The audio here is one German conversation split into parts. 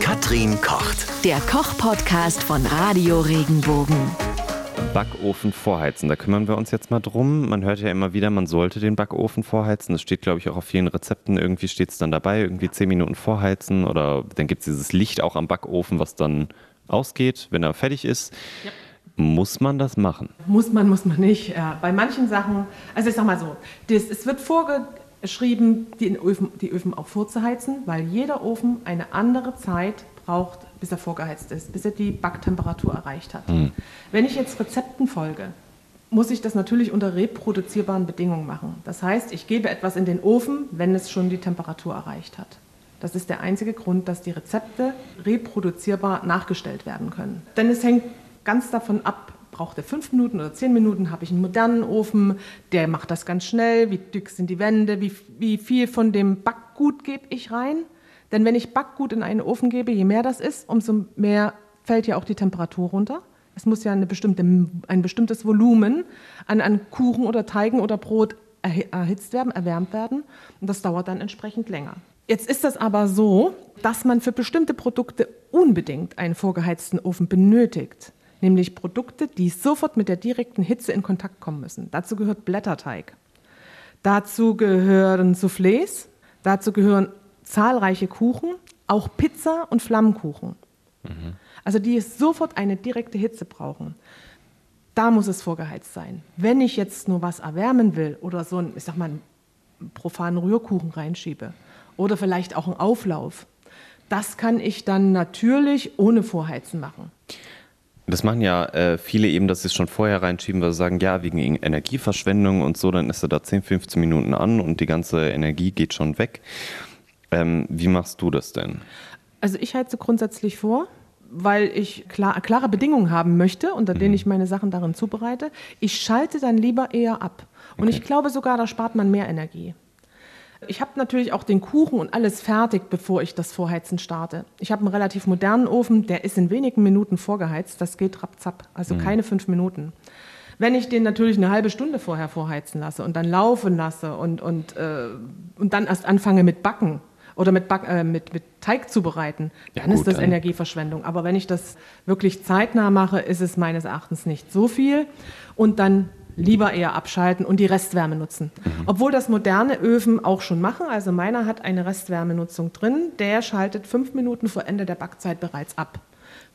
Katrin kocht. Der Koch-Podcast von Radio Regenbogen. Backofen vorheizen. Da kümmern wir uns jetzt mal drum. Man hört ja immer wieder, man sollte den Backofen vorheizen. Das steht, glaube ich, auch auf vielen Rezepten. Irgendwie steht es dann dabei, irgendwie zehn Minuten vorheizen. Oder dann gibt es dieses Licht auch am Backofen, was dann ausgeht, wenn er fertig ist. Ja. Muss man das machen? Muss man, muss man nicht. Ja, bei manchen Sachen, also ich sag mal so, das, es wird vorgeschrieben, die Öfen, die Öfen auch vorzuheizen, weil jeder Ofen eine andere Zeit braucht, bis er vorgeheizt ist, bis er die Backtemperatur erreicht hat. Hm. Wenn ich jetzt Rezepten folge, muss ich das natürlich unter reproduzierbaren Bedingungen machen. Das heißt, ich gebe etwas in den Ofen, wenn es schon die Temperatur erreicht hat. Das ist der einzige Grund, dass die Rezepte reproduzierbar nachgestellt werden können. Denn es hängt ganz davon ab, braucht er fünf Minuten oder zehn Minuten, habe ich einen modernen Ofen, der macht das ganz schnell, wie dick sind die Wände, wie, wie viel von dem Backgut gebe ich rein. Denn wenn ich Backgut in einen Ofen gebe, je mehr das ist, umso mehr fällt ja auch die Temperatur runter. Es muss ja bestimmte, ein bestimmtes Volumen an, an Kuchen oder Teigen oder Brot erhitzt werden, erwärmt werden. Und das dauert dann entsprechend länger. Jetzt ist das aber so, dass man für bestimmte Produkte unbedingt einen vorgeheizten Ofen benötigt nämlich Produkte, die sofort mit der direkten Hitze in Kontakt kommen müssen. Dazu gehört Blätterteig. Dazu gehören Soufflés, dazu gehören zahlreiche Kuchen, auch Pizza und Flammkuchen. Mhm. Also die sofort eine direkte Hitze brauchen. Da muss es vorgeheizt sein. Wenn ich jetzt nur was erwärmen will oder so einen, ich sag mal, einen profanen Rührkuchen reinschiebe oder vielleicht auch einen Auflauf, das kann ich dann natürlich ohne Vorheizen machen. Das machen ja äh, viele eben, dass sie es schon vorher reinschieben, weil sie sagen, ja, wegen Energieverschwendung und so, dann ist er da 10, 15 Minuten an und die ganze Energie geht schon weg. Ähm, wie machst du das denn? Also ich heize grundsätzlich vor, weil ich klar, klare Bedingungen haben möchte, unter denen mhm. ich meine Sachen darin zubereite. Ich schalte dann lieber eher ab. Und okay. ich glaube sogar, da spart man mehr Energie. Ich habe natürlich auch den Kuchen und alles fertig, bevor ich das Vorheizen starte. Ich habe einen relativ modernen Ofen, der ist in wenigen Minuten vorgeheizt. Das geht rapzapp, also mhm. keine fünf Minuten. Wenn ich den natürlich eine halbe Stunde vorher vorheizen lasse und dann laufen lasse und, und, äh, und dann erst anfange mit Backen oder mit, Back, äh, mit, mit Teig zubereiten, dann ja, gut, ist das dann. Energieverschwendung. Aber wenn ich das wirklich zeitnah mache, ist es meines Erachtens nicht so viel. Und dann lieber eher abschalten und die Restwärme nutzen. Mhm. Obwohl das moderne Öfen auch schon machen. Also meiner hat eine Restwärmenutzung drin. Der schaltet fünf Minuten vor Ende der Backzeit bereits ab.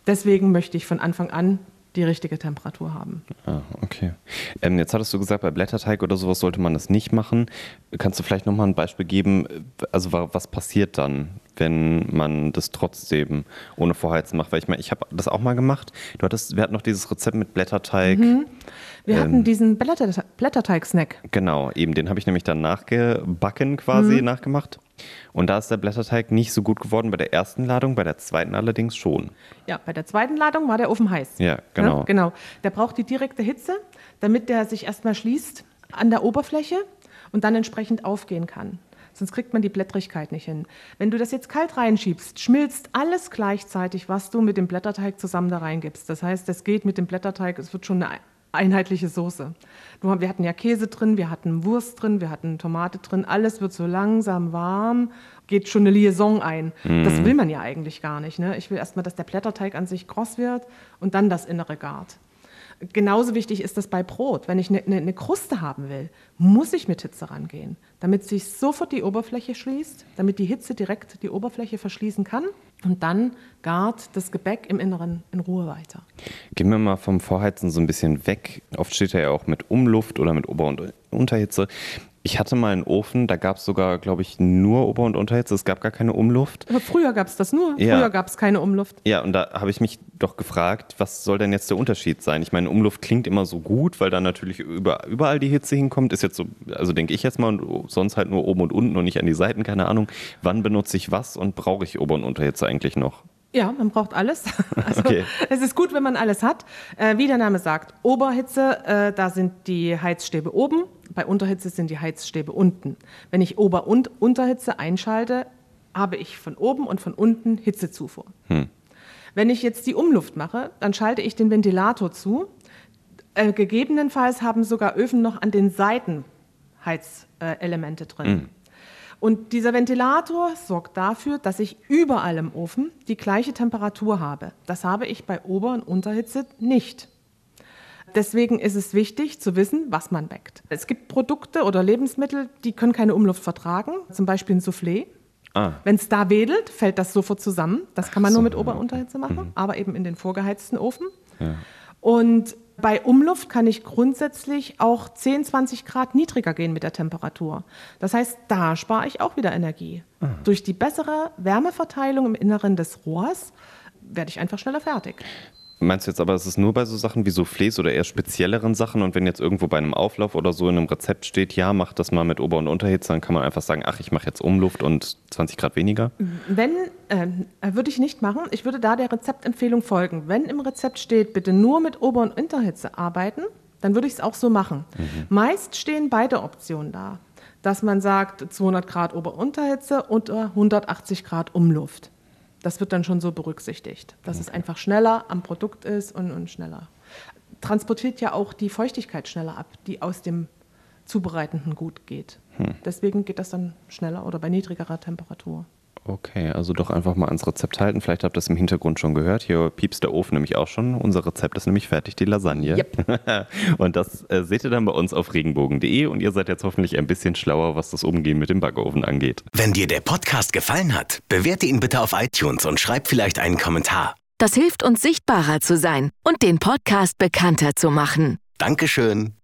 Deswegen möchte ich von Anfang an die richtige Temperatur haben. Ah, okay. Ähm, jetzt hattest du gesagt, bei Blätterteig oder sowas sollte man das nicht machen. Kannst du vielleicht nochmal ein Beispiel geben? Also was passiert dann, wenn man das trotzdem ohne Vorheizen macht? Weil ich meine, ich habe das auch mal gemacht. Du hattest, wir hatten noch dieses Rezept mit Blätterteig. Mhm. Wir ähm, hatten diesen Blätter, Blätterteig-Snack. Genau, eben den habe ich nämlich dann nachgebacken quasi, mhm. nachgemacht. Und da ist der Blätterteig nicht so gut geworden bei der ersten Ladung, bei der zweiten allerdings schon. Ja, bei der zweiten Ladung war der Ofen heiß. Ja, genau. Ja, genau. Der braucht die direkte Hitze, damit der sich erstmal schließt an der Oberfläche und dann entsprechend aufgehen kann. Sonst kriegt man die Blättrigkeit nicht hin. Wenn du das jetzt kalt reinschiebst, schmilzt alles gleichzeitig, was du mit dem Blätterteig zusammen da reingibst. Das heißt, es geht mit dem Blätterteig, es wird schon eine einheitliche Soße. Wir hatten ja Käse drin, wir hatten Wurst drin, wir hatten Tomate drin. Alles wird so langsam warm, geht schon eine Liaison ein. Mhm. Das will man ja eigentlich gar nicht. Ne? Ich will erstmal, dass der Blätterteig an sich kross wird und dann das Innere gart. Genauso wichtig ist das bei Brot. Wenn ich eine, eine, eine Kruste haben will, muss ich mit Hitze rangehen, damit sich sofort die Oberfläche schließt, damit die Hitze direkt die Oberfläche verschließen kann und dann gart das Gebäck im Inneren in Ruhe weiter. Gehen wir mal vom Vorheizen so ein bisschen weg. Oft steht er ja auch mit Umluft oder mit Ober- und Unterhitze. Ich hatte mal einen Ofen, da gab es sogar, glaube ich, nur Ober- und Unterhitze. Es gab gar keine Umluft. Aber früher gab es das nur. Ja. Früher gab es keine Umluft. Ja, und da habe ich mich doch gefragt, was soll denn jetzt der Unterschied sein? Ich meine, Umluft klingt immer so gut, weil da natürlich über, überall die Hitze hinkommt. Ist jetzt so, also denke ich jetzt mal, und sonst halt nur oben und unten und nicht an die Seiten, keine Ahnung. Wann benutze ich was und brauche ich Ober- und Unterhitze eigentlich noch? Ja, man braucht alles. Also okay. es ist gut, wenn man alles hat. Äh, wie der Name sagt, Oberhitze, äh, da sind die Heizstäbe oben, bei Unterhitze sind die Heizstäbe unten. Wenn ich Ober- und Unterhitze einschalte, habe ich von oben und von unten Hitzezufuhr. Hm. Wenn ich jetzt die Umluft mache, dann schalte ich den Ventilator zu. Äh, gegebenenfalls haben sogar Öfen noch an den Seiten Heizelemente drin. Hm. Und dieser Ventilator sorgt dafür, dass ich überall im Ofen die gleiche Temperatur habe. Das habe ich bei Ober- und Unterhitze nicht. Deswegen ist es wichtig zu wissen, was man backt. Es gibt Produkte oder Lebensmittel, die können keine Umluft vertragen, zum Beispiel ein Soufflé. Ah. Wenn es da wedelt, fällt das sofort zusammen. Das kann man so, nur mit Ober- und. Unterhitze machen, Mhm. aber eben in den vorgeheizten Ofen. Ja. Und bei Umluft kann ich grundsätzlich auch 10, 20 Grad niedriger gehen mit der Temperatur. Das heißt, da spare ich auch wieder Energie. Ah. Durch die bessere Wärmeverteilung im Inneren des Rohrs werde ich einfach schneller fertig. Meinst du jetzt aber, es ist nur bei so Sachen wie Soufflés oder eher spezielleren Sachen und wenn jetzt irgendwo bei einem Auflauf oder so in einem Rezept steht, ja, mach das mal mit Ober- und Unterhitze, dann kann man einfach sagen, ach, ich mache jetzt Umluft und 20 Grad weniger? Wenn, ähm, äh, würde ich nicht machen. Ich würde da der Rezeptempfehlung folgen. Wenn im Rezept steht, bitte nur mit Ober- und Unterhitze arbeiten, dann würde ich es auch so machen. Meist stehen beide Optionen da. Dass man sagt, 200 Grad Ober- und Unterhitze und äh, 180 Grad Umluft. Das wird dann schon so berücksichtigt, dass es einfach schneller am Produkt ist und, und schneller. Transportiert ja auch die Feuchtigkeit schneller ab, die aus dem zubereitenden Gut geht. Deswegen geht das dann schneller oder bei niedrigerer Temperatur. Okay, also doch einfach mal ans Rezept halten. Vielleicht habt ihr das im Hintergrund schon gehört. Hier piepst der Ofen nämlich auch schon. Unser Rezept ist nämlich fertig, die Lasagne. Yep. und das äh, seht ihr dann bei uns auf regenbogen.de und ihr seid jetzt hoffentlich ein bisschen schlauer, was das Umgehen mit dem Backofen angeht. Wenn dir der Podcast gefallen hat, bewerte ihn bitte auf iTunes und schreib vielleicht einen Kommentar. Das hilft uns sichtbarer zu sein und den Podcast bekannter zu machen. Dankeschön.